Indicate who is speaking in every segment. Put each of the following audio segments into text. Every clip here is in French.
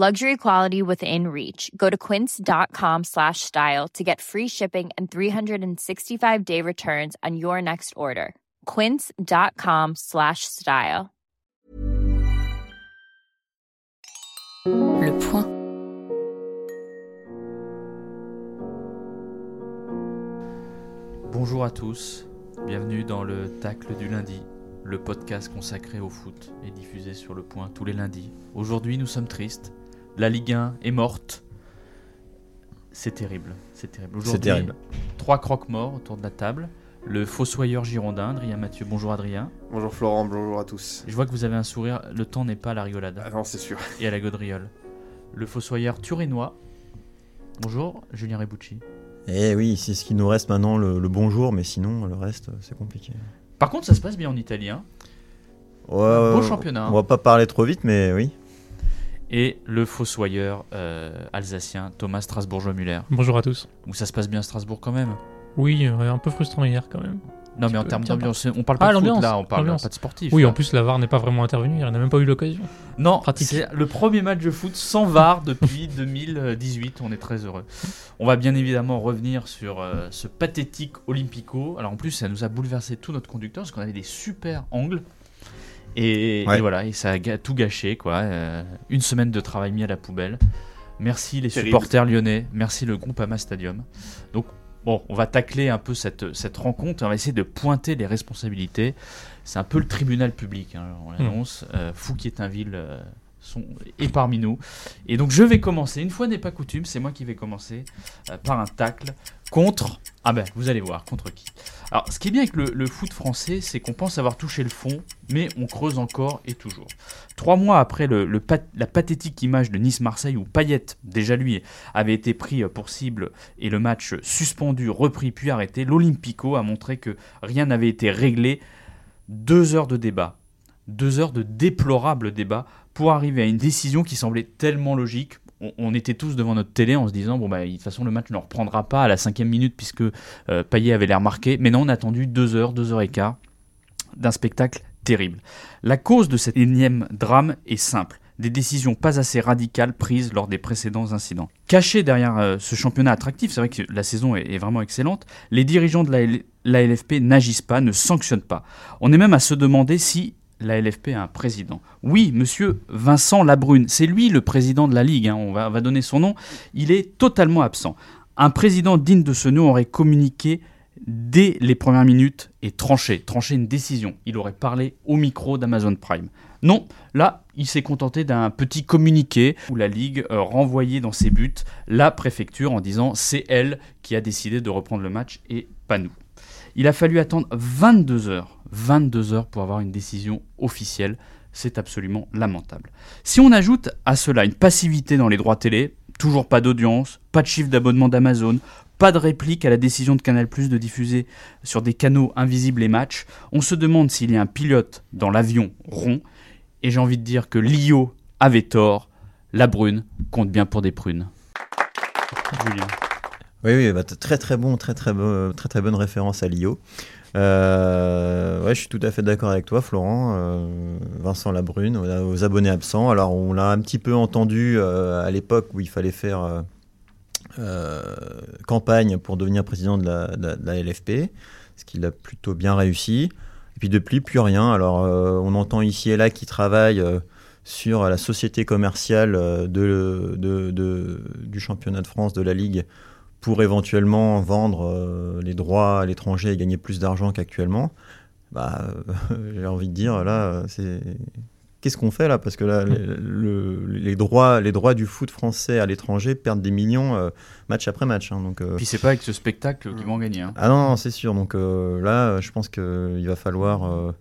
Speaker 1: Luxury quality within reach. Go to quince.com slash style to get free shipping and 365-day returns on your next order. quince.com slash style.
Speaker 2: Le point.
Speaker 3: Bonjour à tous, bienvenue dans le Tacle du lundi, le podcast consacré au foot et diffusé sur le point tous les lundis. Aujourd'hui nous sommes tristes, la Ligue 1 est morte. C'est terrible, c'est terrible.
Speaker 4: C'est
Speaker 3: Aujourd'hui,
Speaker 4: terrible.
Speaker 3: Trois croque-morts autour de la table. Le fossoyeur girondin, Adrien Mathieu. Bonjour Adrien.
Speaker 5: Bonjour Florent, bonjour à tous.
Speaker 3: Je vois que vous avez un sourire, le temps n'est pas à la rigolade
Speaker 5: Ah non, c'est sûr.
Speaker 3: et à la gaudriole. Le fossoyeur turinois. Bonjour, Julien Rebucci.
Speaker 4: Eh oui, c'est ce qui nous reste maintenant, le, le bonjour, mais sinon, le reste, c'est compliqué.
Speaker 3: Par contre, ça se passe bien en Italie. hein.
Speaker 4: Ouais,
Speaker 3: beau championnat, hein.
Speaker 4: On va pas parler trop vite, mais oui.
Speaker 3: Et le fossoyeur euh, alsacien, Thomas Strasbourgeois-Muller.
Speaker 6: Bonjour à tous.
Speaker 3: Où ça se passe bien à Strasbourg quand même?
Speaker 6: Oui, euh, un peu frustrant hier quand même.
Speaker 3: Non, mais en termes d'ambiance, on parle pas
Speaker 6: Ah,
Speaker 3: de foot là, on parle pas de sportif.
Speaker 6: Oui,
Speaker 3: là.
Speaker 6: en plus la VAR n'est pas vraiment intervenue, il n'a même pas eu l'occasion.
Speaker 3: Non, c'est le premier match de foot sans VAR depuis 2018. On est très heureux. On va bien évidemment revenir sur euh, ce pathétique Olympico. Alors en plus, ça nous a bouleversé tout notre conducteur parce qu'on avait des super angles. Et,
Speaker 4: Ouais.
Speaker 3: et voilà, et ça a tout gâché quoi. Euh, une semaine de travail mis à la poubelle. Merci les
Speaker 5: Terrible.
Speaker 3: supporters lyonnais. Merci le groupe Ama Stadium. Donc bon, on va tacler un peu cette, cette rencontre. On va essayer de pointer les responsabilités. C'est un peu le tribunal public, hein, on l'annonce. Euh, Fouquier-Tinville euh, sont, est parmi nous. Et donc je vais commencer, une fois n'est pas coutume, c'est moi qui vais commencer euh, par un tacle contre... Ah ben, vous allez voir, contre qui Alors, ce qui est bien avec le, foot français, c'est qu'on pense avoir touché le fond, mais on creuse encore et toujours. Trois mois après la pathétique image de Nice-Marseille où Payet, déjà lui, avait été pris pour cible et le match suspendu, repris puis arrêté, l'Olympico a montré que rien n'avait été réglé. Deux heures de débat, deux heures de déplorable débat pour arriver à une décision qui semblait tellement logique. On, était tous devant notre télé en se disant bon bah de toute façon le match ne reprendra pas à la cinquième minute puisque euh, Payet avait l'air marqué. Mais non, on a attendu deux heures, deux heures et quart d'un spectacle terrible. La cause de cet énième drame est simple. Des décisions pas assez radicales prises lors des précédents incidents. Cachés derrière euh, ce championnat attractif, c'est vrai que la saison est, vraiment excellente, les dirigeants de la, la LFP n'agissent pas, ne sanctionnent pas. On est même à se demander si la LFP a un président. Oui, monsieur Vincent Labrune, c'est lui le président de la Ligue, hein, on, va, on va donner son nom, il est totalement absent. Un président digne de ce nom aurait communiqué dès les premières minutes et tranché, tranché une décision. Il aurait parlé au micro d'Amazon Prime. Non, là, il s'est contenté d'un petit communiqué où la Ligue euh, renvoyait dans ses buts la préfecture en disant c'est elle qui a décidé de reprendre le match et pas nous. Il a fallu attendre 22 heures, 22 heures pour avoir une décision officielle. C'est absolument lamentable. Si on ajoute à cela une passivité dans les droits télé, toujours pas d'audience, pas de chiffre d'abonnement d'Amazon, pas de réplique à la décision de Canal+ de diffuser sur des canaux invisibles les matchs, on se demande s'il y a un pilote dans l'avion rond. Et j'ai envie de dire que Lio avait tort, la brune compte bien pour des prunes. Julien.
Speaker 4: Oui, oui, bah, très très bon, très très, très très bonne référence à Lio. Euh, ouais, je suis tout à fait d'accord avec toi, Florent. Euh, Vincent Labrune, aux, abonnés absents. Alors, on l'a un petit peu entendu euh, à l'époque où il fallait faire campagne pour devenir président de la, LFP, ce qu'il a plutôt bien réussi. Et puis depuis, plus rien. Alors, on entend ici et là qu'il travaille sur la société commerciale du championnat de France, de la Ligue, pour éventuellement vendre euh, les droits à l'étranger et gagner plus d'argent qu'actuellement. Bah, euh, j'ai envie de dire, là, c'est. Qu'est-ce qu'on fait là? Parce que là, les, le- les droits, les droits du foot français à l'étranger perdent des millions euh, match après match. hein, donc, euh,
Speaker 3: Puis c'est pas avec ce spectacle qu'ils vont gagner. hein.
Speaker 4: ah non, non, c'est sûr. Donc euh, là, je pense qu'il va falloir,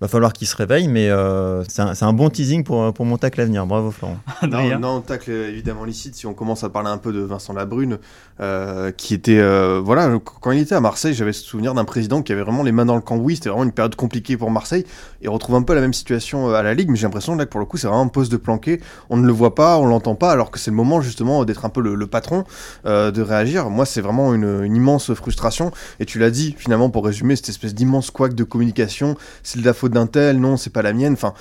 Speaker 4: va falloir qu'il se réveille, mais euh, c'est un, c'est un bon teasing pour, pour mon tacle à venir. Bravo Florent.
Speaker 5: Non, non, tacle euh, évidemment licite. Si on commence à parler un peu de Vincent Labrune, euh, qui était, euh, voilà, quand il était à Marseille, j'avais ce souvenir d'un président qui avait vraiment les mains dans le cambouis. C'était vraiment une période compliquée pour Marseille. Et on retrouve un peu la même situation à la Ligue, mais j'ai l'impression là que pour le coup, c'est vraiment un poste de planqué. On ne le voit pas, on l'entend pas, alors que c'est le moment justement d'être un peu le, le patron, euh, de réagir. Moi, c'est vraiment une, une immense frustration. Et tu l'as dit, finalement, pour résumer, cette espèce d'immense couac de communication. C'est de la faute d'un tel, non, c'est pas la mienne. Enfin.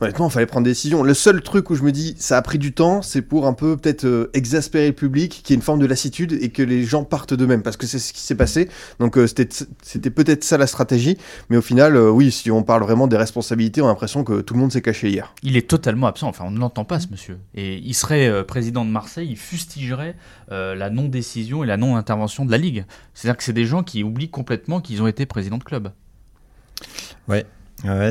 Speaker 5: Honnêtement, il fallait prendre des décisions. Le seul truc où je me dis ça a pris du temps, c'est pour un peu peut-être euh, exaspérer le public, qu'il y ait une forme de lassitude et que les gens partent d'eux-mêmes, parce que c'est ce qui s'est passé. Donc euh, c'était c'était peut-être ça la stratégie, mais au final, euh, oui, si on parle vraiment des responsabilités, on a l'impression que tout le monde s'est caché hier.
Speaker 3: Il est totalement absent, enfin on ne l'entend pas ce monsieur. Et il serait euh, président de Marseille, il fustigerait euh, la non-décision et la non-intervention de la Ligue. C'est-à-dire que c'est des gens qui oublient complètement qu'ils ont été présidents de club.
Speaker 4: Ouais,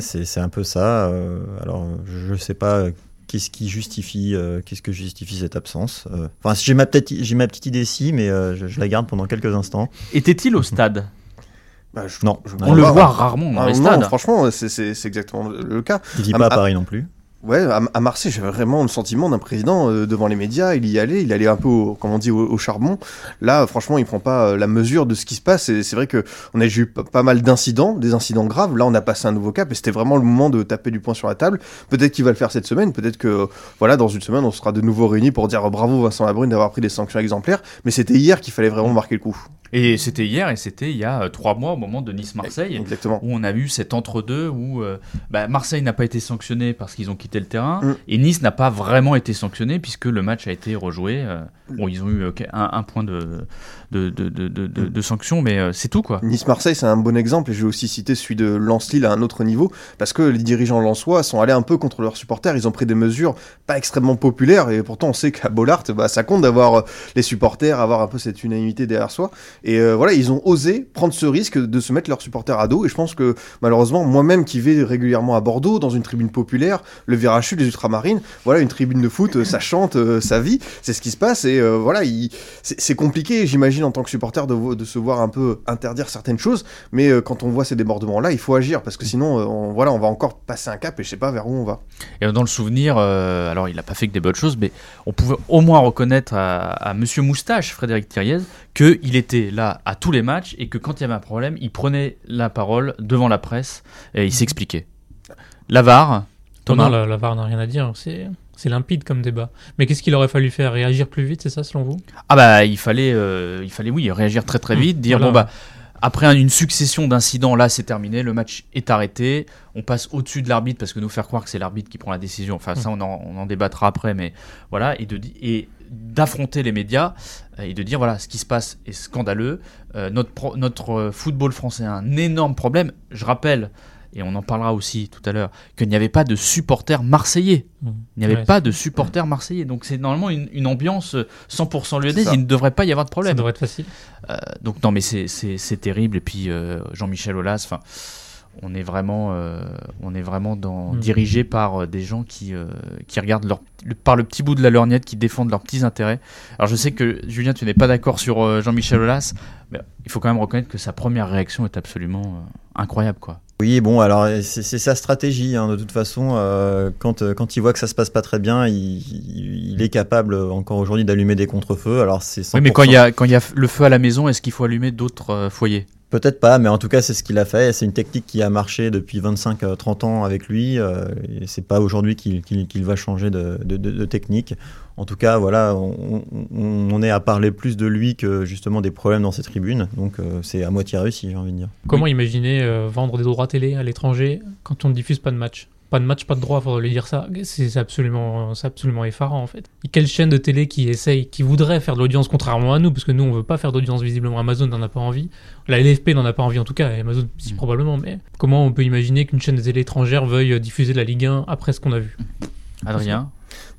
Speaker 4: c'est c'est un peu ça. euh, alors, je, je sais pas euh, qu'est-ce qui justifie, euh, qu'est-ce que justifie cette absence. euh. Enfin, j'ai ma petite, j'ai ma petite idée si, mais euh, je, je la garde pendant quelques instants.
Speaker 3: Était-il au stade?
Speaker 5: Bah, je-
Speaker 4: Non,
Speaker 5: je
Speaker 4: on
Speaker 3: le voit rarement dans
Speaker 5: Ah,
Speaker 3: les
Speaker 5: non,
Speaker 3: stades.
Speaker 5: franchement, c'est- exactement le le cas.
Speaker 4: Il vit
Speaker 5: Ah,
Speaker 4: pas à
Speaker 5: ah,
Speaker 4: Paris non plus.
Speaker 5: Ouais, à, à Marseille, j'avais vraiment le sentiment d'un président euh, devant les médias. Il y allait, il allait un peu, au, comme on dit, au, charbon. Là, franchement, il prend pas euh, la mesure de ce qui se passe. Et c'est vrai que on a eu pas mal d'incidents, des incidents graves. Là, on a passé un nouveau cap et c'était vraiment le moment de taper du poing sur la table. Peut-être qu'il va le faire cette semaine. Peut-être que, euh, voilà, dans une semaine, on sera de nouveau réunis pour dire bravo Vincent Labrune d'avoir pris des sanctions exemplaires. Mais c'était hier qu'il fallait vraiment marquer le coup.
Speaker 3: Et c'était hier et c'était il y a euh, trois mois au moment de Nice-Marseille.
Speaker 5: Exactement.
Speaker 3: où on a eu cet entre-deux où euh, bah, Marseille n'a pas été sanctionné parce qu'ils ont quitté le terrain
Speaker 5: Mm.
Speaker 3: et Nice n'a pas vraiment été sanctionné puisque le match a été rejoué. euh, bon, ils ont eu euh, un, un point de, de, de, de, de sanction, mais euh, c'est tout quoi.
Speaker 5: Nice-Marseille, c'est un bon exemple, et je vais aussi citer celui de Lens-Lille à un autre niveau, parce que les dirigeants lensois sont allés un peu contre leurs supporters, ils ont pris des mesures pas extrêmement populaires, et pourtant on sait qu'à Bollard, bah, ça compte d'avoir les supporters, avoir un peu cette unanimité derrière soi, et euh, voilà, ils ont osé prendre ce risque de se mettre leurs supporters à dos, et je pense que malheureusement, moi-même qui vais régulièrement à Bordeaux, dans une tribune populaire, le virage sud des Ultramarines, voilà, une tribune de foot, euh, ça chante, euh, ça vit, c'est ce qui se passe, et voilà, il- c'est compliqué, j'imagine, en tant que supporter, de, se voir un peu interdire certaines choses, mais quand on voit ces débordements-là, il faut agir, parce que sinon, on, voilà, on va encore passer un cap, et je sais pas vers où on va.
Speaker 3: Et dans le souvenir, alors il n'a pas fait que des bonnes choses, mais on pouvait au moins reconnaître à, à Monsieur Moustache, Frédéric Thiriez, qu'il était là à tous les matchs et que quand il y avait un problème, il prenait la parole devant la presse et il s'expliquait. Lavar, Thomas,
Speaker 6: Non, la, la VAR n'a rien à dire. C'est c'est limpide comme débat. Mais qu'est-ce qu'il aurait fallu faire? Réagir plus vite, c'est ça selon vous?
Speaker 3: Ah bah il fallait, euh, il fallait oui réagir très très vite, dire
Speaker 6: Voilà.
Speaker 3: bon bah après un- une succession d'incidents, là c'est terminé, le match est arrêté, on passe au-dessus de l'arbitre parce que nous faire croire que c'est l'arbitre qui prend la décision, enfin ça on en, on en débattra après, mais voilà, et de et d'affronter les médias euh, et de dire voilà ce qui se passe est scandaleux, Euh, notre pro- notre euh, football français a un énorme problème. Je rappelle et on en parlera aussi tout à l'heure qu'il n'y avait pas de supporters marseillais.
Speaker 6: Mmh.
Speaker 3: Il n'y avait
Speaker 6: Ouais,
Speaker 3: pas de supporters marseillais, donc c'est normalement une, une ambiance euh, 100%
Speaker 5: C'est
Speaker 3: lyonnaise.
Speaker 5: ça.
Speaker 3: Il ne devrait pas y avoir de
Speaker 6: Ça
Speaker 3: problème.
Speaker 6: devrait être facile.
Speaker 3: Euh, donc non mais c'est- terrible et puis euh, Jean-Michel Aulas enfin on est vraiment euh, on est vraiment dans,
Speaker 6: Mm.
Speaker 3: dirigé par euh, des gens qui euh, qui regardent leur le- par le petit bout de la lorgnette qui défendent leurs petits intérêts alors je sais que Julien tu n'es pas d'accord sur euh, Jean-Michel Aulas mais il faut quand même reconnaître que sa première réaction est absolument euh, incroyable quoi
Speaker 4: Oui, bon, alors c'est c'est sa stratégie. hein, de toute façon, euh, quand, euh, quand il voit que ça se passe pas très bien, il, est capable encore aujourd'hui d'allumer des contre-feux. Alors c'est
Speaker 3: oui mais
Speaker 4: 100%.
Speaker 3: quand il y a quand il y a le feu à la maison est-ce qu'il faut allumer d'autres euh, foyers?
Speaker 4: Peut-être pas, mais en tout cas, c'est ce qu'il a fait. C'est une technique qui a marché depuis 25-30 ans avec lui. Euh, et c'est pas aujourd'hui qu'il va changer de, de- de- de technique. En tout cas, voilà, on, on- on est à parler plus de lui que justement des problèmes dans ses tribunes. Donc euh, c'est à moitié réussi, j'ai envie de dire.
Speaker 6: Comment imaginer euh, vendre des droits télé à l'étranger quand on ne diffuse pas de match Pas de match, pas de droit, faudrait lui dire ça. C'est absolument, c'est absolument effarant en fait. Et quelle chaîne de télé qui essaye, qui voudrait faire de l'audience contrairement à nous, parce que nous on veut pas faire d'audience visiblement. Amazon n'en a pas envie. La LFP n'en a pas envie en tout cas, et Amazon si
Speaker 3: Mm.
Speaker 6: probablement. Mais comment on peut imaginer qu'une chaîne de télé étrangère veuille diffuser la Ligue 1 après ce qu'on a vu?
Speaker 3: Adrien?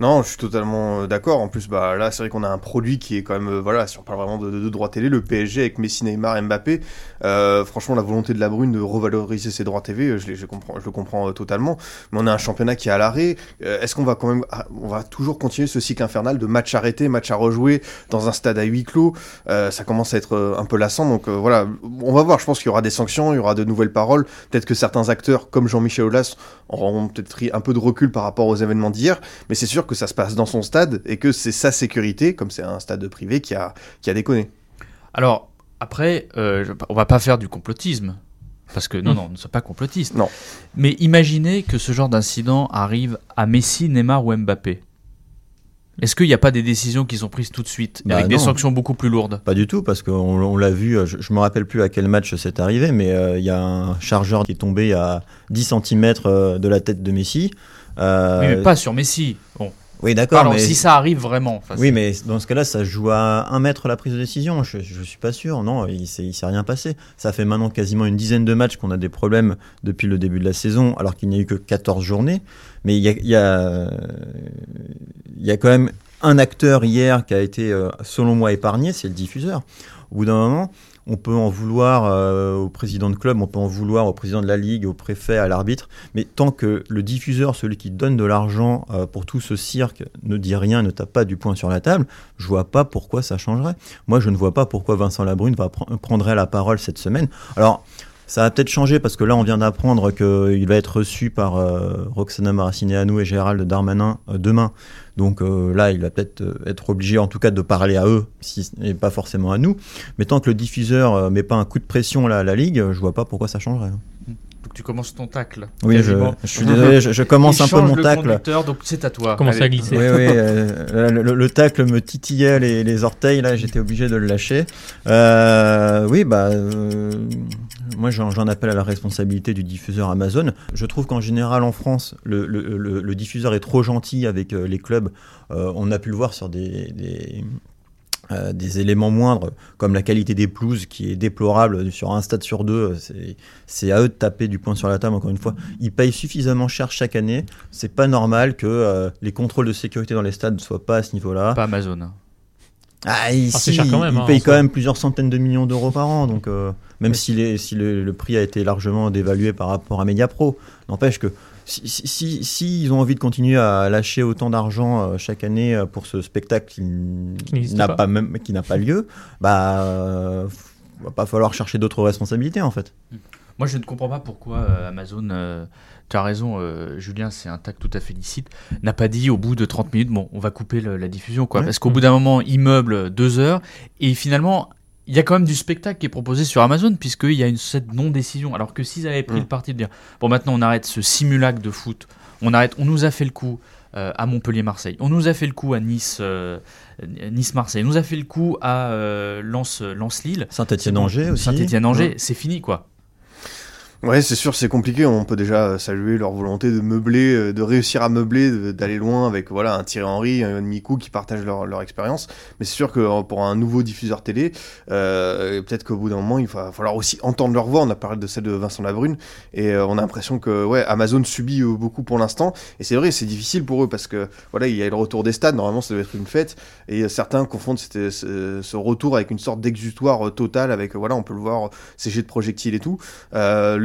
Speaker 5: Non, je suis totalement euh, d'accord. En plus, bah là, c'est vrai qu'on a un produit qui est quand même, euh, voilà, si on parle vraiment de, de, de droits télé, le PSG avec Messi, Neymar, Mbappé. Euh, franchement, la volonté de la Brune de revaloriser ses droits TV, je, le comprends totalement. Mais on a un championnat qui est à l'arrêt. Est-ce qu'on va quand même, ah, on va toujours continuer ce cycle infernal de match arrêté, match à rejouer dans un stade à huis clos? Ça commence à être un peu lassant. Donc voilà, on va voir. Je pense qu'il y aura des sanctions, il y aura de nouvelles paroles. Peut-être que certains acteurs, comme Jean-Michel Aulas, auront peut-être pris un peu de recul par rapport aux événements d'hier. Mais sûr que ça se passe dans son stade et que c'est sa sécurité, comme c'est un stade privé, qui a, qui a déconné.
Speaker 3: Alors, après, euh, on va pas faire du complotisme. Parce que non,
Speaker 6: Mm.
Speaker 3: non, ne sois pas complotiste.
Speaker 5: Non.
Speaker 3: Mais imaginez que ce genre d'incident arrive à Messi, Neymar ou Mbappé. Est-ce qu'il n'y a pas des décisions qui sont prises tout de suite,
Speaker 4: Bah
Speaker 3: avec des sanctions beaucoup plus lourdes?
Speaker 4: Pas du tout, parce qu'on on l'a vu, euh, je, je me rappelle plus à quel match c'est arrivé, mais euh, il y a un chargeur qui est tombé à 10 cm de la tête de Messi. Euh,
Speaker 3: Oui, mais pas sur Messi. Bon.
Speaker 4: Oui, d'accord,
Speaker 3: Alors,
Speaker 4: mais...
Speaker 3: si ça arrive vraiment. enfin,
Speaker 4: Oui, mais dans ce cas-là, ça joue à un mètre la prise de décision. Je, je suis pas sûr. Non, il s'est, il s'est rien passé. Ça fait maintenant quasiment une dizaine de matchs qu'on a des problèmes depuis le début de la saison, alors qu'il n'y a eu que 14 journées. Mais il y a, y a, y a quand même un acteur hier qui a été, euh, selon moi, épargné, c'est le diffuseur. Au bout d'un moment, on peut en vouloir euh, au président de club, on peut en vouloir au président de la ligue, au préfet, à l'arbitre, mais tant que le diffuseur, celui qui donne de l'argent euh, pour tout ce cirque, ne dit rien, ne tape pas du poing sur la table, je vois pas pourquoi ça changerait. Moi, je ne vois pas pourquoi Vincent Labrune va pr- prendrait la parole cette semaine. Alors, ça va peut-être changer parce que là, on vient d'apprendre qu'il va être reçu par euh, Roxana Maracineanu et Gérald Darmanin euh, demain. Donc euh, là, il va peut-être euh, être obligé, en tout cas, de parler à eux, si, et pas forcément à nous. Mais tant que le diffuseur euh, met pas un coup de pression là, à la ligue, je vois pas pourquoi ça changerait.
Speaker 3: Donc, tu commences ton tacle.
Speaker 4: Oui, je, suis désolé, je, je commence
Speaker 3: Il
Speaker 4: un peu
Speaker 3: change
Speaker 4: mon
Speaker 3: le
Speaker 4: tacle.
Speaker 3: conducteur, donc c'est à toi.
Speaker 6: Commence à glisser.
Speaker 4: Oui, oui, euh, le, le- le tacle me titillait les, les orteils, là, j'étais obligé de le lâcher. Euh, oui, bah, euh, moi j'en appelle à la responsabilité du diffuseur Amazon. Je trouve qu'en général en France, le, diffuseur est trop gentil avec euh, les clubs. Euh, on a pu le voir sur euh, des éléments moindres, comme la qualité des pelouses qui est déplorable sur un stade sur deux. C'est- à eux de taper du poing sur la table, encore une fois. Ils payent suffisamment cher chaque année. C'est pas normal que les contrôles de sécurité dans les stades ne soient pas à ce niveau-là.
Speaker 3: Pas Amazon.
Speaker 4: Ah, ici,
Speaker 6: c'est cher quand même,
Speaker 4: ils
Speaker 6: hein,
Speaker 4: payent
Speaker 6: en
Speaker 4: quand même plusieurs centaines de millions d'euros par an. Donc, euh, même
Speaker 6: Oui.
Speaker 4: si, les, si le, le prix a été largement dévalué par rapport à Mediapro, n'empêche que si, si, si- si ils ont envie de continuer à lâcher autant d'argent euh, chaque année euh, pour ce spectacle qui, n'a
Speaker 6: pas.
Speaker 4: pas. même qui n'a pas lieu, bah, euh, va pas falloir chercher d'autres responsabilités en fait.
Speaker 3: Moi, je ne comprends pas pourquoi euh, Amazon, euh, tu as raison, euh, Julien, c'est un tac tout à fait licite, n'a pas dit au bout de 30 minutes, bon, on va couper le- la diffusion, quoi.
Speaker 4: Ouais.
Speaker 3: Parce qu'au bout d'un moment, il meuble deux heures, et finalement, il y a quand même du spectacle qui est proposé sur Amazon, puisqu'il y a une, cette non-décision. Alors que s'ils avaient pris
Speaker 5: Mm.
Speaker 3: le parti de dire, bon, maintenant, on arrête ce simulacre de foot, on arrête, on nous a fait le coup. euh, à Montpellier-Marseille. On nous a fait le coup à Nice, euh, Nice-Marseille. On nous a fait le coup à euh, Lens, Lens-Lille.
Speaker 4: Saint-Etienne-Angers aussi.
Speaker 3: Saint-Étienne-Angers, c'est fini, quoi.
Speaker 5: Ouais, c'est sûr, c'est compliqué. On peut déjà euh, saluer leur volonté de meubler, euh, de réussir à meubler, d'aller loin avec voilà un Thierry Henry, un Mikou qui partagent leur, expérience. Mais c'est sûr que euh, pour un nouveau diffuseur télé, euh, peut-être qu'au bout d'un moment, il va falloir aussi entendre leur voix. On a parlé de celle de Vincent Labrune et on a l'impression que ouais, Amazon subit beaucoup pour l'instant. Et c'est vrai, c'est difficile pour eux parce que voilà, il y a le retour des stades. Normalement, ça devait être une fête et certains confondent ce, retour avec une sorte d'exutoire total. Avec voilà, on peut le voir, ces jets de projectiles et tout.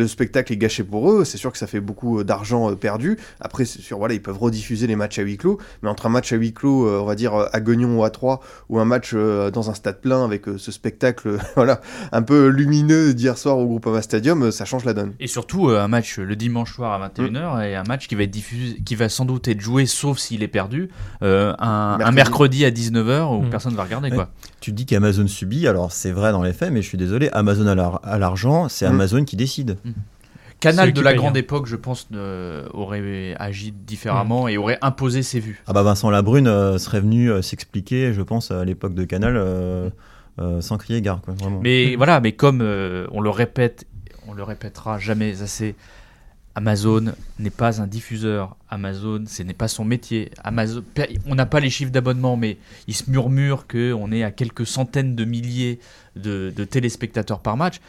Speaker 5: Spectacle est gâché pour eux. C'est sûr que ça fait beaucoup euh, d'argent euh, perdu. Après, c'est sûr, voilà, ils peuvent rediffuser les matchs à huis clos. Mais entre un match à huis clos, euh, on va dire à Guignon ou à Troyes, ou un match dans un stade plein avec ce spectacle, voilà, un peu lumineux d'hier soir au Groupama Stadium, ça change la donne.
Speaker 3: Et surtout, un match le dimanche soir à 21h et un match qui va être diffusé, qui va sans doute être joué, sauf s'il est perdu, euh, un, un mercredi à 19h où
Speaker 6: Mm.
Speaker 3: personne ne va regarder.
Speaker 4: Ouais.
Speaker 3: Quoi.
Speaker 4: Tu dis qu'Amazon subit, alors c'est vrai dans les faits, mais je suis désolé, Amazon a l'argent, c'est
Speaker 5: Mm.
Speaker 4: Amazon qui décide.
Speaker 3: Canal de la grande
Speaker 6: hein.
Speaker 3: époque, je pense, euh, aurait agi différemment et aurait imposé ses vues.
Speaker 4: Ah bah Vincent Labrune euh, serait venu euh, s'expliquer, je pense, à l'époque de Canal, euh, euh, sans crier gare, quoi, vraiment.
Speaker 3: Mais voilà, mais comme euh, on le répète, on le répétera jamais assez, Amazon n'est pas un diffuseur. Amazon, ce n'est pas son métier. Amazon, on n'a pas les chiffres d'abonnement, mais il se murmure qu'on est à quelques centaines de milliers de, de téléspectateurs par match.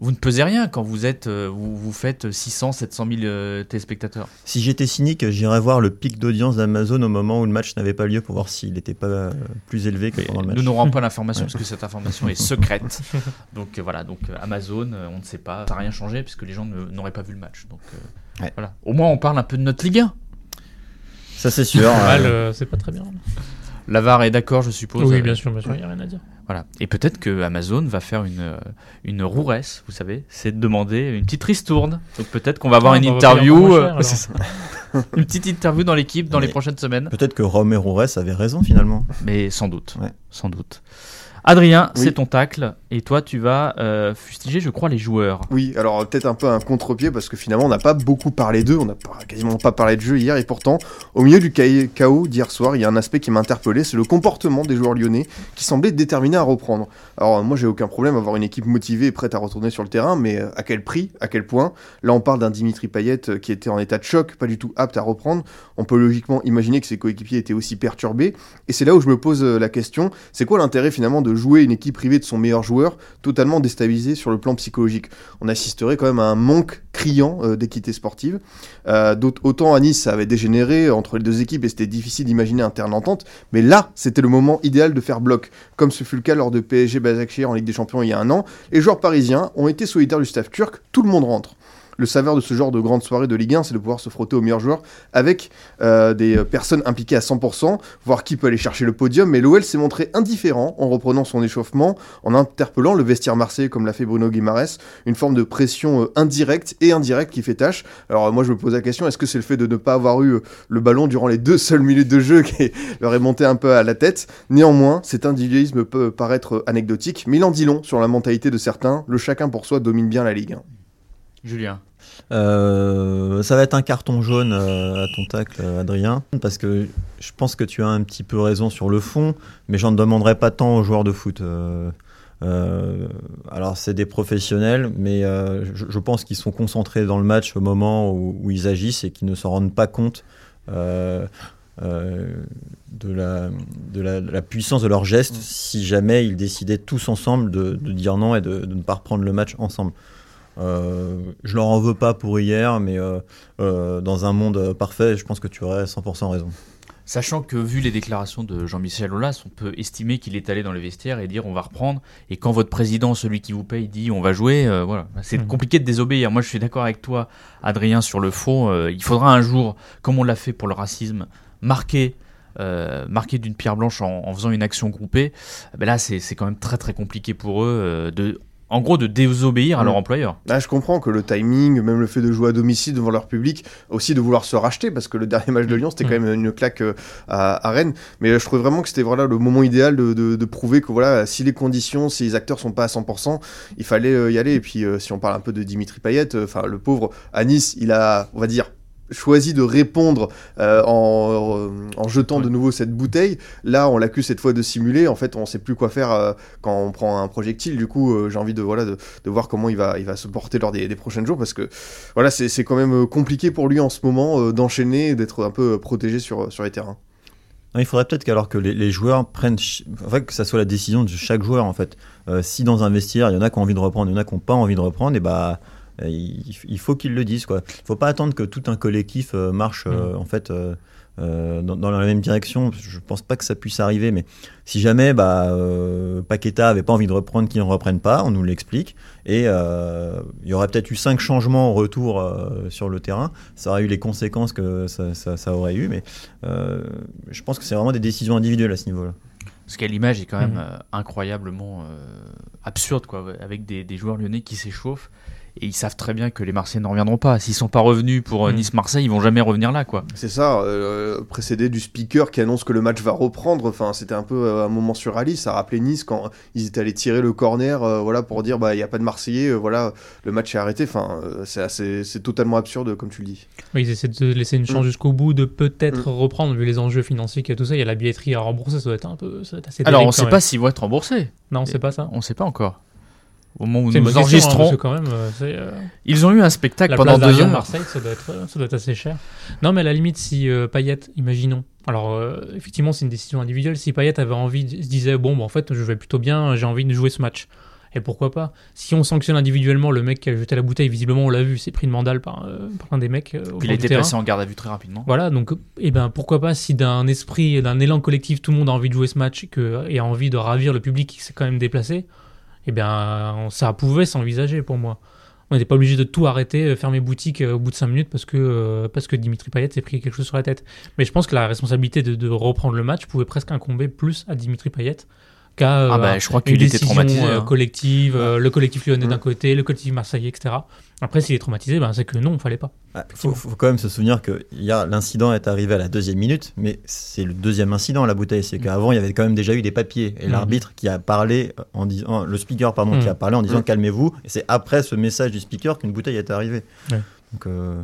Speaker 3: Vous ne pesez rien quand vous êtes, euh, vous, vous faites 600, 700 000 euh, téléspectateurs.
Speaker 4: Si j'étais cynique, j'irais voir le pic d'audience d'Amazon au moment où le match n'avait pas lieu pour voir s'il n'était pas euh, plus élevé que pendant le match.
Speaker 3: Nous n'aurons pas l'information parce que cette information est secrète. Donc euh, voilà, donc euh, Amazon, euh, on ne sait pas, ça n'a rien changé puisque les gens n'auraient pas vu le match. Donc euh,
Speaker 4: Ouais.
Speaker 3: voilà. Au moins, on parle un peu de notre Ligue 1.
Speaker 4: Ça c'est sûr.
Speaker 6: Mal,
Speaker 4: euh,
Speaker 6: c'est pas très bien.
Speaker 3: L'avare est d'accord, je suppose.
Speaker 6: Oui, bien sûr, bien sûr, il n'y a rien à dire.
Speaker 3: Voilà. Et peut-être que Amazon va faire une, euh, une rouresse, vous savez, c'est de demander une petite ristourne. Donc peut-être qu'on va avoir
Speaker 6: Ah,
Speaker 3: une interview.
Speaker 6: cher,
Speaker 3: euh, une petite interview dans l'équipe dans les prochaines semaines.
Speaker 4: Peut-être que Rome et Roures avait raison finalement.
Speaker 3: Mais sans doute.
Speaker 4: Ouais.
Speaker 3: Sans doute. Adrien,
Speaker 5: Oui.
Speaker 3: c'est ton tacle. Et toi, tu vas euh, fustiger, je crois, les joueurs.
Speaker 5: Oui, alors peut-être un peu un contre-pied parce que finalement on n'a pas beaucoup parlé d'eux, on n'a pas- quasiment pas parlé de jeu hier et pourtant au milieu du chaos d'hier soir, il y a un aspect qui m'a interpellé, c'est le comportement des joueurs lyonnais qui semblaient déterminés à reprendre. Alors moi j'ai aucun problème à avoir une équipe motivée et prête à retourner sur le terrain, mais euh, à quel prix, à quel point? Là on parle d'un Dimitri Payet euh, qui était en état de choc, pas du tout apte à reprendre. On peut logiquement imaginer que ses coéquipiers étaient aussi perturbés et c'est là où je me pose la question, c'est quoi l'intérêt finalement de jouer une équipe privée de son meilleur joueur totalement déstabilisé sur le plan psychologique on assisterait quand même à un manque criant euh, d'équité sportive. Euh, autant à Nice, ça avait dégénéré entre les deux équipes et c'était difficile d'imaginer un terrain d'entente, mais là, c'était le moment idéal de faire bloc, comme ce fut le cas lors de PSG Başakşehir en Ligue des Champions il y a un an. Les joueurs parisiens ont été solidaires du staff turc, tout le monde rentre. Le saveur de ce genre de grande soirée de Ligue 1, c'est de pouvoir se frotter aux meilleurs joueurs avec euh, des euh, personnes impliquées à 100%, voir qui peut aller chercher le podium. Mais l'OL s'est montré indifférent en reprenant son échauffement, en interpellant le vestiaire marseillais comme l'a fait Bruno Guimaraes, une forme de pression euh, indirecte et indirecte qui fait tâche. Alors moi je me pose la question, est-ce que c'est le fait de ne pas avoir eu le ballon durant les deux seules minutes de jeu qui leur est monté un peu à la tête? Néanmoins, cet individualisme peut paraître anecdotique, mais il en dit long sur la mentalité de certains. Le chacun pour soi domine bien la Ligue.
Speaker 3: Julien.
Speaker 4: Euh, ça va être un carton jaune euh, à ton tacle, Adrien, parce que je pense que tu as un petit peu raison sur le fond, mais j'en demanderai pas tant aux joueurs de foot. Euh, alors c'est des professionnels, mais je, pense qu'ils sont concentrés dans le match au moment où, ils agissent et qu'ils ne s'en rendent pas compte de, la, puissance de leurs gestes si jamais ils décidaient tous ensemble de, de dire non et de ne pas reprendre le match ensemble. Euh, je leur en veux pas pour hier, mais euh, euh, dans un monde parfait, je pense que tu aurais 100% raison.
Speaker 3: Sachant que vu les déclarations de Jean-Michel Aulas, on peut estimer qu'il est allé dans le vestiaire et dire on va reprendre. Et quand votre président, celui qui vous paye, dit on va jouer, euh, voilà, c'est
Speaker 6: Mhm.
Speaker 3: compliqué de désobéir. Moi, je suis d'accord avec toi, Adrien, sur le fond. euh, il faudra un jour, comme on l'a fait pour le racisme, marquer. euh, marquer d'une pierre blanche en, en faisant une action groupée, ben là c'est c'est quand même très très compliqué pour eux euh, de, en gros, de désobéir à leur employeur.
Speaker 5: Là, je comprends que le timing, même le fait de jouer à domicile devant leur public, aussi de vouloir se racheter, parce que le dernier match de Lyon, c'était quand
Speaker 6: Mm.
Speaker 5: même une claque euh, à, à Rennes. Mais je trouvais vraiment que c'était voilà, le moment idéal de, de- de prouver que voilà, si les conditions, si les acteurs sont pas à 100%, il fallait euh, y aller. Et puis, euh, si on parle un peu de Dimitri Payet, euh, enfin, le pauvre, à Nice, il a, on va dire, choisi de répondre euh, en, en jetant de nouveau cette bouteille. Là, on l'accuse cette fois de simuler. En fait, on sait plus quoi faire euh, quand on prend un projectile. Du coup, euh, j'ai envie de voilà de, de voir comment il va il va se porter lors des, des prochains jours parce que voilà, c'est quand même compliqué pour lui en ce moment d'enchaîner, d'être un peu protégé sur sur les terrains.
Speaker 4: Non, il faudrait peut-être qu'alors que les, les joueurs prennent, en fait, que ça soit la décision de chaque joueur en fait. Si dans un vestiaire, il y en a qui ont envie de reprendre, il y en a qui n'ont pas envie de reprendre, et bah il, il faut qu'ils le disent quoi. Il faut pas attendre que tout un collectif euh, marche euh, en fait euh, euh, dans, dans la même direction. Je pense pas que ça puisse arriver, mais si jamais bah euh, Paqueta avait pas envie de reprendre, qu'il ne reprenne pas, on nous l'explique, et euh, il y aurait peut-être eu cinq changements au retour euh, sur le terrain. Ça aurait eu les conséquences que ça, ça- ça aurait eu, mais euh, je pense que c'est vraiment des décisions individuelles à ce niveau-là.
Speaker 3: Parce que l'image est quand même
Speaker 6: Mhm.
Speaker 3: euh, incroyablement euh, absurde, quoi, avec des, des joueurs lyonnais qui s'échauffent et ils savent très bien que les Marseillais ne reviendront pas. S'ils sont pas revenus pour euh,
Speaker 6: Mhm.
Speaker 3: Nice-Marseille, ils vont jamais revenir là, quoi.
Speaker 5: C'est ça, euh, précédé du speaker qui annonce que le match va reprendre. Enfin, c'était un peu euh, un moment surréaliste. Ça rappelait Nice quand ils étaient allés tirer le corner, euh, voilà, pour dire bah il y a pas de Marseillais, euh, voilà, le match est arrêté. Enfin, euh, c'est assez- c'est totalement absurde comme tu le dis.
Speaker 6: Oui, ils essaient de laisser une chance
Speaker 5: Mm.
Speaker 6: jusqu'au bout, de peut-être reprendre, vu les enjeux financiers qu'il y a tout ça. Il y a la billetterie à rembourser, ça doit être un peu. Ça doit être assez
Speaker 3: Alors, on
Speaker 6: quand
Speaker 3: sait
Speaker 6: même.
Speaker 3: pas s'ils vont être remboursés.
Speaker 6: Non, c'est pas ça.
Speaker 3: On sait pas encore. Au moment où nous
Speaker 6: question, hein,
Speaker 3: enregistrons,
Speaker 6: quand même, euh, euh,
Speaker 3: ils ont eu un spectacle
Speaker 6: la
Speaker 3: pendant
Speaker 6: place
Speaker 3: deux heures.
Speaker 6: Marseille, ça doit, être, ça doit être assez cher. Non, mais à la limite, si euh, Payet, imaginons. Alors, euh, effectivement, c'est une décision individuelle. Si Payet avait envie, se disait, bon, bah, en fait, je vais plutôt bien, j'ai envie de jouer ce match. Et pourquoi pas? Si on sanctionne individuellement le mec qui a jeté la bouteille, visiblement on l'a vu, c'est pris de mandale par, euh, par un des mecs. euh,
Speaker 3: il a été placé en garde à vue très rapidement.
Speaker 6: Voilà, donc, eh ben, pourquoi pas, si d'un esprit, d'un élan collectif, tout le monde a envie de jouer ce match que, et a envie de ravir le public qui s'est quand même déplacé, eh bien, ça pouvait s'envisager pour moi. On n'était pas obligé de tout arrêter, euh, fermer boutique euh, au bout de 5 minutes parce que, euh, parce que Dimitri Payet s'est pris quelque chose sur la tête. Mais je pense que la responsabilité de, de reprendre le match pouvait presque incomber plus à Dimitri Payet qu'à euh,
Speaker 3: Ah bah, je crois
Speaker 6: une
Speaker 3: qu'il était
Speaker 6: décision
Speaker 3: traumatisé.
Speaker 6: euh,
Speaker 3: hein.
Speaker 6: collective, euh, le collectif lyonnais d'un
Speaker 5: Mm.
Speaker 6: côté, le collectif marseillais, etc. Après, s'il est traumatisé, ben, c'est que non, il fallait pas.
Speaker 4: Ah, faut, faut quand même se souvenir que il y a- l'incident est arrivé à la deuxième minute, mais c'est le deuxième incident la bouteille. C'est qu'avant il y avait quand même déjà eu des papiers et
Speaker 6: Mhm.
Speaker 4: l'arbitre qui a parlé en disant, le speaker pardon,
Speaker 6: Mhm.
Speaker 4: qui a parlé en disant calmez-vous. Et c'est après ce message du speaker qu'une bouteille est arrivée.
Speaker 6: Ouais.
Speaker 4: Donc euh,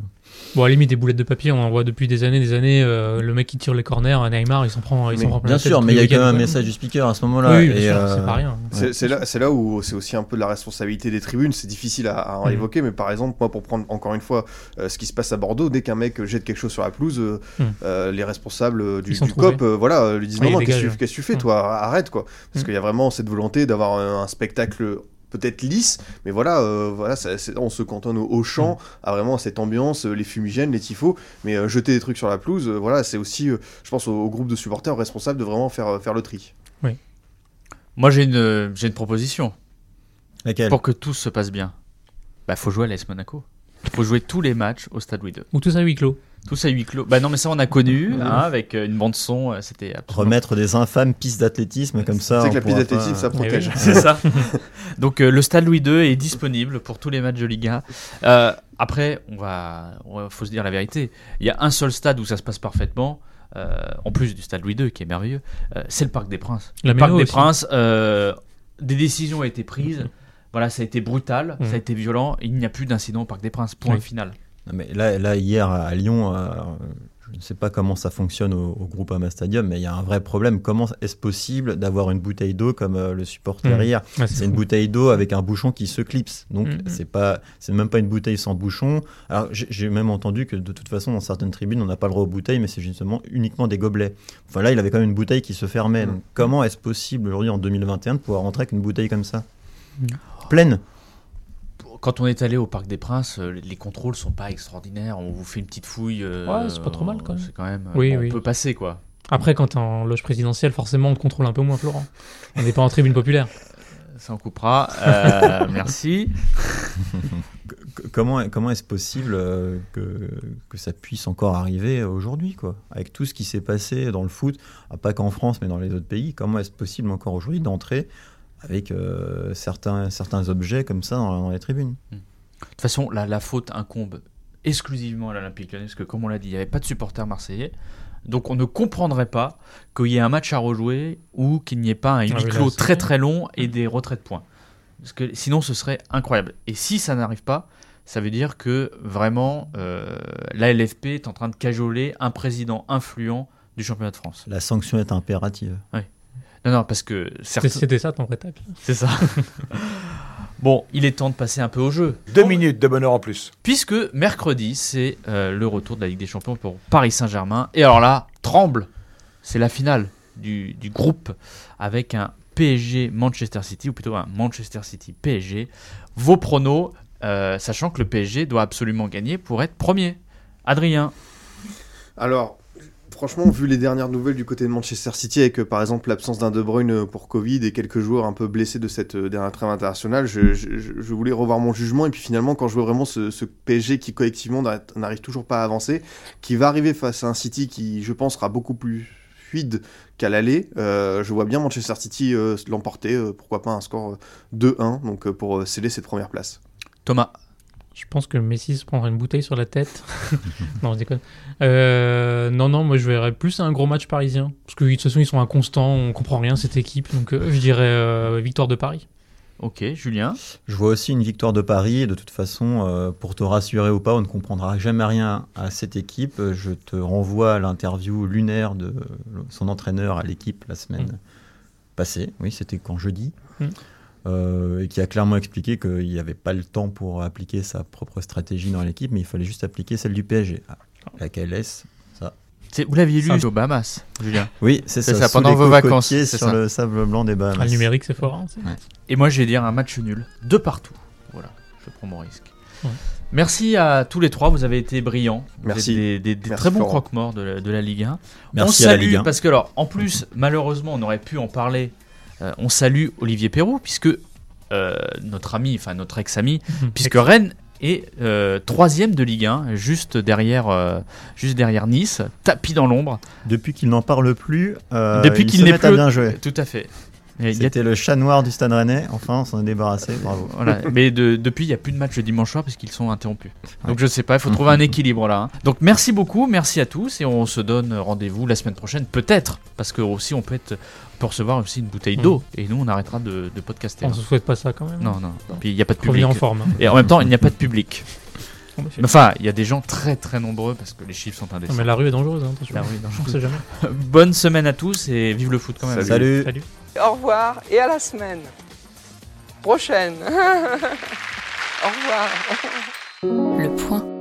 Speaker 6: Bon, à la limite, des boulettes de papier, on en voit depuis des années, des années. euh, le mec qui tire les corners, Neymar, il s'en prend, il
Speaker 5: Mais
Speaker 6: s'en prend plein
Speaker 4: bien sûr, mais il y a quand même un message du speaker à ce moment-là.
Speaker 6: Oui, bien
Speaker 4: et,
Speaker 6: sûr,
Speaker 4: euh,
Speaker 6: c'est pas rien.
Speaker 5: C'est c'est là, c'est là où c'est aussi un peu de la responsabilité des tribunes. C'est difficile à, à en
Speaker 6: Mhm.
Speaker 5: évoquer, mais par exemple, moi, pour prendre encore une fois euh, ce qui se passe à Bordeaux, dès qu'un mec jette quelque chose sur la pelouse, euh, euh, les responsables euh, du, du. COP, euh, voilà, euh, lui disent
Speaker 6: Oui,
Speaker 5: non, non, qu'est-ce que tu- fais,
Speaker 6: Mhm.
Speaker 5: toi, arrête, quoi. Parce qu'il y a vraiment cette volonté d'avoir un spectacle peut-être lisse, mais voilà, euh, voilà, ça- c'est- on se cantonne au,
Speaker 6: Mhm.
Speaker 5: à vraiment cette ambiance, euh, les fumigènes, les tifos, mais euh, jeter des trucs sur la pelouse, euh, voilà, c'est aussi, euh, je pense, au, au groupe de supporters responsables de vraiment faire, faire le tri.
Speaker 3: Moi, j'ai une, j'ai une proposition.
Speaker 4: Laquelle?
Speaker 3: Pour que tout se passe bien, bah, faut jouer à l'AS Monaco. faut jouer tous les matchs au Stade Louis II.
Speaker 6: Ou tout ça à huis clos.
Speaker 3: Tous à huis clos. Bah non, mais ça, on a connu, hein, avec euh, une bande-son, euh, c'était absolument
Speaker 4: Remettre des infâmes pistes d'athlétisme comme ça.
Speaker 5: C'est
Speaker 4: on
Speaker 5: que la piste d'athlétisme,
Speaker 4: pas-
Speaker 5: ça protège.
Speaker 6: oui.
Speaker 3: C'est ça. Donc euh, le Stade Louis II est disponible pour tous les matchs de Liga. Euh, après, on va, on faut se dire la vérité. Il y a un seul stade où ça se passe parfaitement. euh, en plus du Stade Louis II qui est merveilleux, euh, c'est le Parc des Princes.
Speaker 6: La
Speaker 3: le Parc des. Princes, euh, des décisions ont été prises. Voilà, ça a été brutal, ça a été violent. Il n'y a plus d'incident au Parc des Princes. Point
Speaker 6: Oui.
Speaker 3: final.
Speaker 4: Non, mais là, là, hier à Lyon, euh, je ne sais pas comment ça fonctionne au, au groupe Ama Stadium, mais il y a un vrai problème. Comment est-ce possible d'avoir une bouteille d'eau comme euh, le supporter
Speaker 6: Mm.
Speaker 4: hier C'est une bouteille d'eau avec un bouchon qui se clipse. Donc
Speaker 6: Mhm.
Speaker 4: c'est pas, c'est même pas une bouteille sans bouchon. Alors j'ai même entendu que de toute façon dans certaines tribunes on n'a pas le droit aux bouteilles, mais c'est justement uniquement des gobelets. Enfin là il avait quand même une bouteille qui se fermait. Donc comment est-ce possible aujourd'hui en 2021 de pouvoir rentrer avec une bouteille comme ça?
Speaker 6: Mhm.
Speaker 4: Pleine.
Speaker 3: Quand on est allé au Parc des Princes, euh, les contrôles sont pas extraordinaires. On vous fait une petite fouille. euh,
Speaker 6: Ouais, c'est pas trop mal, quand même.
Speaker 3: C'est quand même.
Speaker 6: Oui,
Speaker 3: on
Speaker 6: oui.
Speaker 3: peut passer quoi.
Speaker 6: Après, quand t'es en loge présidentielle, forcément, on te contrôle un peu moins, Florent. On n'est pas en tribune populaire.
Speaker 3: Ça on coupera. Euh, merci.
Speaker 4: Comment, comment est-ce possible euh, que, que ça puisse encore arriver aujourd'hui, quoi? Avec tout ce qui s'est passé dans le foot, ah, pas qu'en France, mais dans les autres pays, comment est-ce possible encore aujourd'hui d'entrer avec euh, certains, certains objets comme ça dans, dans les tribunes
Speaker 3: De toute façon, la, la faute incombe exclusivement à l'Olympique Lyonnais, parce que comme on l'a dit, il n'y avait pas de supporters marseillais. Donc on ne comprendrait pas qu'il y ait un match à rejouer ou qu'il n'y ait pas un huis
Speaker 6: Ah oui,
Speaker 3: clos très très long et des retraits de points. Parce que sinon ce serait incroyable. Et si ça n'arrive pas, ça veut dire que vraiment euh, la LFP est en train de cajoler un président influent du championnat de France.
Speaker 4: La sanction est impérative.
Speaker 3: Non, non, parce que certes,
Speaker 6: C'était ça ton vrai tacle.
Speaker 3: c'est ça. bon, il est temps de passer un peu au jeu.
Speaker 7: Deux minutes de bonheur en plus.
Speaker 3: Puisque mercredi, c'est euh, le retour de la Ligue des Champions pour Paris Saint-Germain. Et alors là, tremble, c'est la finale du, du groupe avec un PSG Manchester City, ou plutôt un Manchester City PSG. Vos pronos, euh, sachant que le PSG doit absolument gagner pour être premier. Adrien,
Speaker 5: Alors, franchement, vu les dernières nouvelles du côté de Manchester City, avec euh, par exemple l'absence d'un De Bruyne euh, pour Covid et quelques joueurs un peu blessés de cette euh, dernière trêve internationale, je, voulais revoir mon jugement. Et puis finalement, quand je vois vraiment ce, ce PSG qui collectivement n'arrive toujours pas à avancer, qui va arriver face à un City qui, je pense, sera beaucoup plus fluide qu'à l'aller, je vois bien Manchester City l'emporter, pourquoi pas un score euh, 2-1, donc pour sceller cette première place.
Speaker 3: Thomas,
Speaker 6: Je pense que Messi se prendra une bouteille sur la tête. non, je déconne. Euh, non, non, moi je verrais plus un gros match parisien. Parce que de toute façon, ils sont inconstants, on comprend rien cette équipe. Donc euh, je dirais euh, victoire de Paris.
Speaker 3: ok, Julien,
Speaker 4: Je vois aussi une victoire de Paris. De toute façon, euh, pour te rassurer ou pas, on ne comprendra jamais rien à cette équipe. Je te renvoie à l'interview lunaire de son entraîneur à l'équipe la semaine passée. Oui, c'était quand jeudi?
Speaker 6: Mm.
Speaker 4: Euh, et qui a clairement expliqué qu'il n'y avait pas le temps pour appliquer sa propre stratégie dans l'équipe, mais il fallait juste appliquer celle du PSG. Ah, laquelle est-ce Ça,
Speaker 3: C'est- Vous l'aviez lu aux Bahamas, Julien?
Speaker 4: Oui, c'est
Speaker 3: C'est
Speaker 4: ça.
Speaker 3: ça, pendant vos vacances,
Speaker 4: sur
Speaker 3: ça.
Speaker 4: le sable blanc des Bahamas.
Speaker 6: Ah, le numérique, c'est fort. hein, c'est-
Speaker 3: Et moi, je vais dire un match nul, de partout. Voilà, je prends mon risque.
Speaker 6: Ouais.
Speaker 3: Merci à tous les trois, vous avez été brillants. Vous
Speaker 5: Merci.
Speaker 3: êtes Des, des- des
Speaker 5: Merci,
Speaker 3: très bons croque-morts de, la- de la Ligue 1.
Speaker 4: Merci
Speaker 3: on
Speaker 4: à la Ligue 1.
Speaker 3: parce que alors, en plus, malheureusement, on aurait pu en parler. Euh, on salue Olivier Perrault, puisque euh, notre ami, enfin notre ex-ami, puisque Rennes est euh, troisième de Ligue 1, juste derrière, juste derrière Nice, tapis dans l'ombre.
Speaker 4: Depuis qu'il n'en parle plus,
Speaker 3: Depuis
Speaker 4: il
Speaker 3: qu'il n'est plus
Speaker 4: bien jouer.
Speaker 3: Tout à fait. Y a-
Speaker 4: C'était le chat noir du Stade Rennais. Enfin, on s'en est débarrassé. Bravo.
Speaker 3: Voilà. Mais de- depuis, il n'y a plus de match le dimanche soir parce qu'ils sont interrompus. Donc je sais pas, il faut trouver un équilibre là. hein. Donc merci beaucoup, merci à tous et on se donne rendez-vous la semaine prochaine, peut-être, parce que aussi on peut, être, on peut recevoir aussi une bouteille d'eau et nous on arrêtera de, de podcaster.
Speaker 6: On se souhaite pas ça quand même.
Speaker 3: Non, non. Puis il n'y a pas de public.
Speaker 6: En forme. hein.
Speaker 3: Et en même temps, il n'y a pas de public.
Speaker 6: Bah,
Speaker 3: Enfin, il y a des gens très très nombreux parce que les chiffres sont
Speaker 6: Non,
Speaker 3: indécents.
Speaker 6: mais la rue est dangereuse. Hein, attention.
Speaker 3: La rue est dangereuse.
Speaker 6: On sait jamais.
Speaker 3: Bonne semaine à tous et vive le foot quand même.
Speaker 5: Salut.
Speaker 4: Salut.
Speaker 6: Salut.
Speaker 7: Au revoir et à la semaine prochaine. Au revoir.
Speaker 2: Le point.